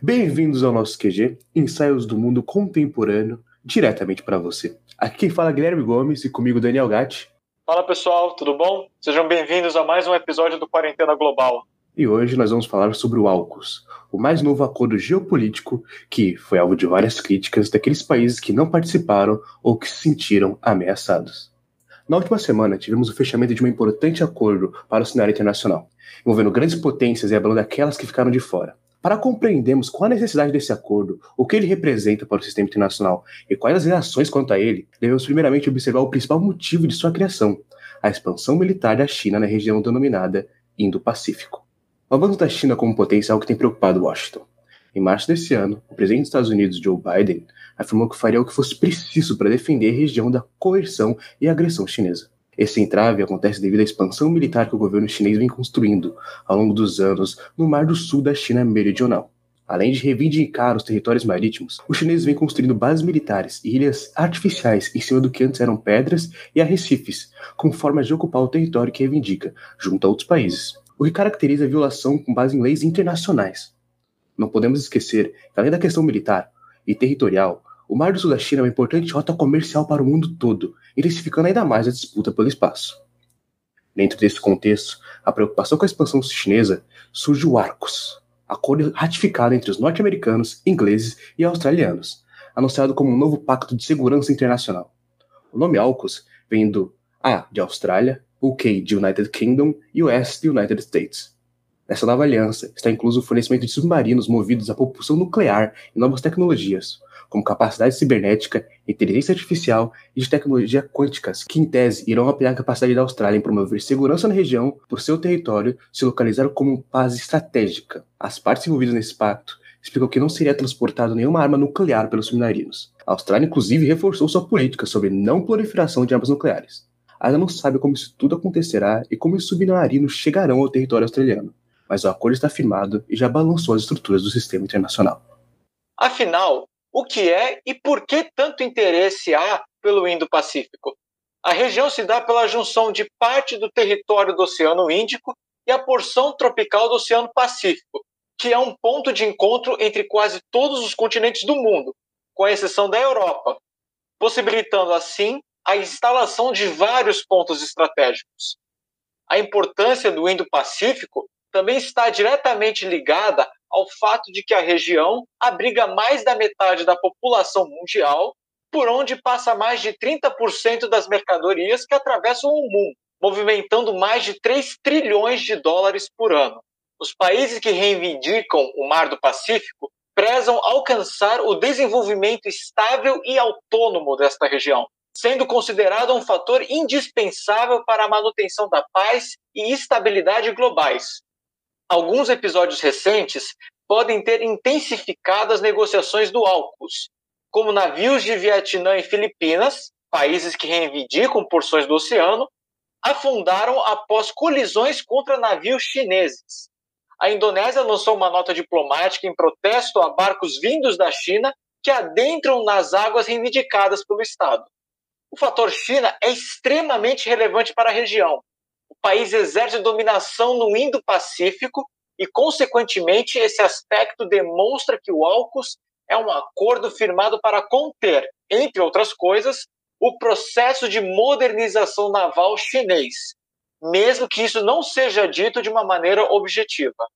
Bem-vindos ao nosso QG, Ensaios do Mundo Contemporâneo, diretamente para você. Aqui quem fala é Guilherme Gomes e comigo Daniel Gatti. Fala pessoal, tudo bom? Sejam bem-vindos a mais um episódio do Quarentena Global. E hoje nós vamos falar sobre o AUKUS, o mais novo acordo geopolítico que foi alvo de várias críticas daqueles países que não participaram ou que se sentiram ameaçados. Na última semana, tivemos o fechamento de um importante acordo para o cenário internacional, envolvendo grandes potências e abalando aquelas que ficaram de fora. Para compreendermos qual a necessidade desse acordo, o que ele representa para o sistema internacional e quais as reações quanto a ele, devemos primeiramente observar o principal motivo de sua criação, a expansão militar da China na região denominada Indo-Pacífico. O avanço da China como potência é algo que tem preocupado Washington. Em março desse ano, o presidente dos Estados Unidos, Joe Biden, afirmou que faria o que fosse preciso para defender a região da coerção e agressão chinesa. Esse entrave acontece devido à expansão militar que o governo chinês vem construindo ao longo dos anos no Mar do Sul da China Meridional. Além de reivindicar os territórios marítimos, os chineses vêm construindo bases militares e ilhas artificiais em cima do que antes eram pedras e arrecifes, como formas de ocupar o território que reivindica, junto a outros países o que caracteriza a violação com base em leis internacionais. Não podemos esquecer que, além da questão militar e territorial, o Mar do Sul da China é uma importante rota comercial para o mundo todo, intensificando ainda mais a disputa pelo espaço. Dentro desse contexto, a preocupação com a expansão chinesa surge o ARCOS, acordo ratificado entre os norte-americanos, ingleses e australianos, anunciado como um novo pacto de segurança internacional. O nome AUKUS vem do A de Austrália, UK de United Kingdom e o S de United States. Nessa nova aliança está incluso o fornecimento de submarinos movidos a propulsão nuclear e novas tecnologias, como capacidade cibernética, inteligência artificial e de tecnologia quânticas, que em tese irão ampliar a capacidade da Austrália em promover segurança na região por seu território se localizar como base estratégica. As partes envolvidas nesse pacto explicam que não seria transportado nenhuma arma nuclear pelos submarinos. A Austrália, inclusive, reforçou sua política sobre não proliferação de armas nucleares ainda não sabe como isso tudo acontecerá e como os submarinos chegarão ao território australiano, mas o acordo está firmado e já balançou as estruturas do sistema internacional. Afinal, o que é e por que tanto interesse há pelo Indo-Pacífico? A região se dá pela junção de parte do território do Oceano Índico e a porção tropical do Oceano Pacífico, que é um ponto de encontro entre quase todos os continentes do mundo, com exceção da Europa, possibilitando assim a instalação de vários pontos estratégicos. A importância do Indo-Pacífico também está diretamente ligada ao fato de que a região abriga mais da metade da população mundial, por onde passa mais de 30% das mercadorias que atravessam o mundo, movimentando mais de 3 trilhões de dólares por ano. Os países que reivindicam o Mar do Pacífico prezam alcançar o desenvolvimento estável e autônomo desta região, sendo considerado um fator indispensável para a manutenção da paz e estabilidade globais. Alguns episódios recentes podem ter intensificado as negociações do AUKUS, como navios de Vietnã e Filipinas, países que reivindicam porções do oceano, afundaram após colisões contra navios chineses. A Indonésia lançou uma nota diplomática em protesto a barcos vindos da China que adentram nas águas reivindicadas pelo Estado. O fator China é extremamente relevante para a região. O país exerce dominação no Indo-Pacífico e, consequentemente, esse aspecto demonstra que o AUKUS é um acordo firmado para conter, entre outras coisas, o processo de modernização naval chinês, mesmo que isso não seja dito de uma maneira objetiva.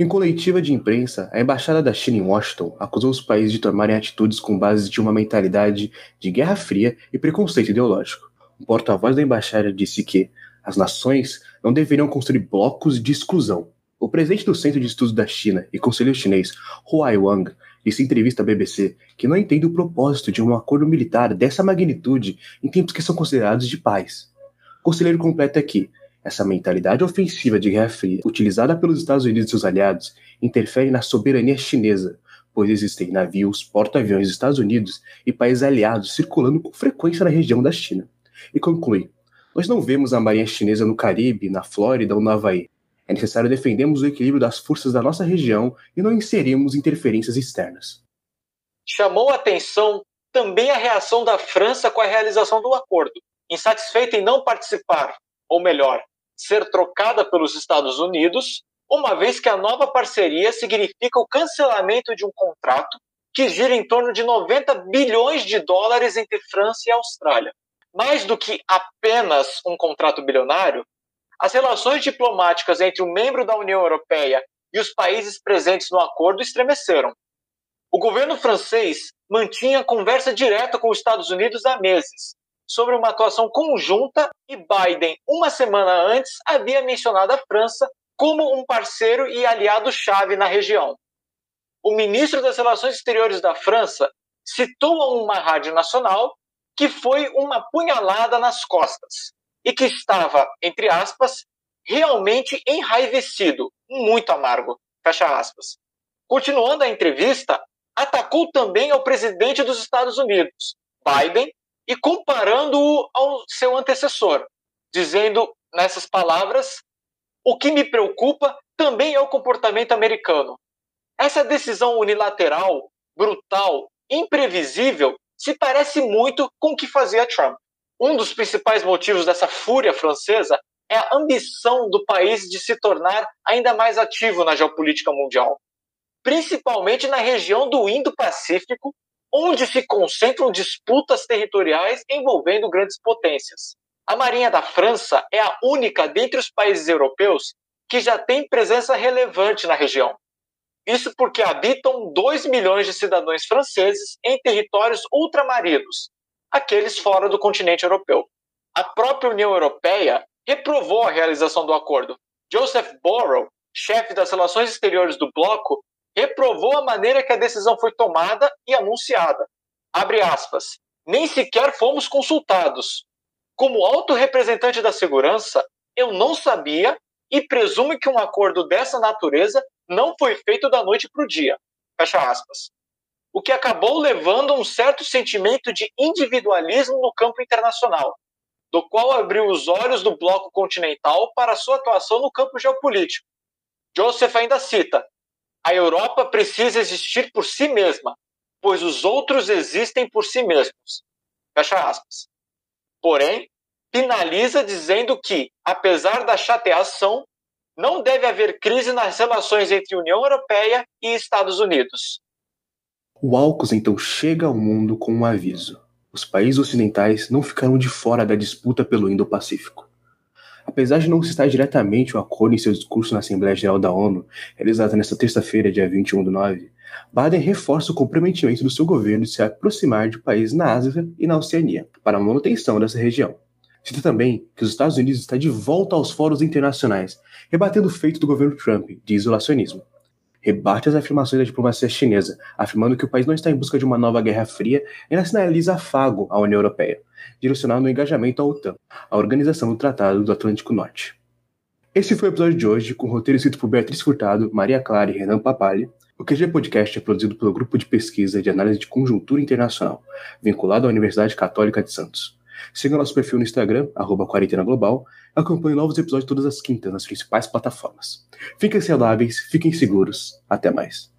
Em coletiva de imprensa, a embaixada da China em Washington acusou os países de tomarem atitudes com base de uma mentalidade de guerra fria e preconceito ideológico. Um porta-voz da embaixada disse que as nações não deveriam construir blocos de exclusão. O presidente do Centro de Estudos da China e conselheiro chinês, Huai Wang, disse em entrevista à BBC que não entende o propósito de um acordo militar dessa magnitude em tempos que são considerados de paz. O conselheiro completa que essa mentalidade ofensiva de Guerra Fria, utilizada pelos Estados Unidos e seus aliados, interfere na soberania chinesa, pois existem navios, porta-aviões dos Estados Unidos e países aliados circulando com frequência na região da China. E conclui: Nós não vemos a marinha chinesa no Caribe, na Flórida ou no Havaí. É necessário defendermos o equilíbrio das forças da nossa região e não inserirmos interferências externas. Chamou a atenção também a reação da França com a realização do acordo. Insatisfeita em não participar, ou melhor, ser trocada pelos Estados Unidos, uma vez que a nova parceria significa o cancelamento de um contrato que gira em torno de 90 bilhões de dólares entre França e Austrália. Mais do que apenas um contrato bilionário, as relações diplomáticas entre o membro da União Europeia e os países presentes no acordo estremeceram. O governo francês mantinha conversa direta com os Estados Unidos há meses sobre uma atuação conjunta e Biden, uma semana antes, havia mencionado a França como um parceiro e aliado-chave na região. O ministro das Relações Exteriores da França citou a uma rádio nacional que foi uma punhalada nas costas e que estava, entre aspas, realmente enraivecido, muito amargo, fecha aspas. Continuando a entrevista, atacou também ao presidente dos Estados Unidos, Biden, e comparando-o ao seu antecessor, dizendo nessas palavras: o que me preocupa também é o comportamento americano. Essa decisão unilateral, brutal, imprevisível, se parece muito com o que fazia Trump. Um dos principais motivos dessa fúria francesa é a ambição do país de se tornar ainda mais ativo na geopolítica mundial, principalmente na região do Indo-Pacífico, onde se concentram disputas territoriais envolvendo grandes potências. A Marinha da França é a única dentre os países europeus que já tem presença relevante na região. Isso porque habitam 2 milhões de cidadãos franceses em territórios ultramarinos, aqueles fora do continente europeu. A própria União Europeia reprovou a realização do acordo. Joseph Borrell, chefe das relações exteriores do bloco, reprovou a maneira que a decisão foi tomada e anunciada. Abre aspas. Nem sequer fomos consultados. Como alto representante da segurança, eu não sabia e presumo que um acordo dessa natureza não foi feito da noite para o dia. Fecha aspas o que acabou levando a um certo sentimento de individualismo no campo internacional, do qual abriu os olhos do bloco continental para sua atuação no campo geopolítico. Joseph ainda cita: a Europa precisa existir por si mesma, pois os outros existem por si mesmos. Fecha aspas. Porém, finaliza dizendo que, apesar da chateação, não deve haver crise nas relações entre União Europeia e Estados Unidos. O AUKUS então chega ao mundo com um aviso. Os países ocidentais não ficaram de fora da disputa pelo Indo-Pacífico. Apesar de não citar diretamente o acordo em seu discurso na Assembleia Geral da ONU, realizada nesta terça-feira, dia 21 do 9, Biden reforça o comprometimento do seu governo de se aproximar de países na Ásia e na Oceania, para a manutenção dessa região. Cita também que os Estados Unidos está de volta aos fóruns internacionais, rebatendo o feito do governo Trump de isolacionismo rebate as afirmações da diplomacia chinesa, afirmando que o país não está em busca de uma nova guerra fria e ainda sinaliza afago à União Europeia, direcionado no engajamento à OTAN, a organização do Tratado do Atlântico Norte. Esse foi o episódio de hoje, com o roteiro escrito por Beatriz Furtado, Maria Clara e Renan Papali. O QG Podcast é produzido pelo Grupo de Pesquisa de Análise de Conjuntura Internacional, vinculado à Universidade Católica de Santos. Siga nosso perfil no Instagram, arroba Quarentena Global, acompanhe novos episódios todas as quintas nas principais plataformas. Fiquem saudáveis, fiquem seguros. Até mais.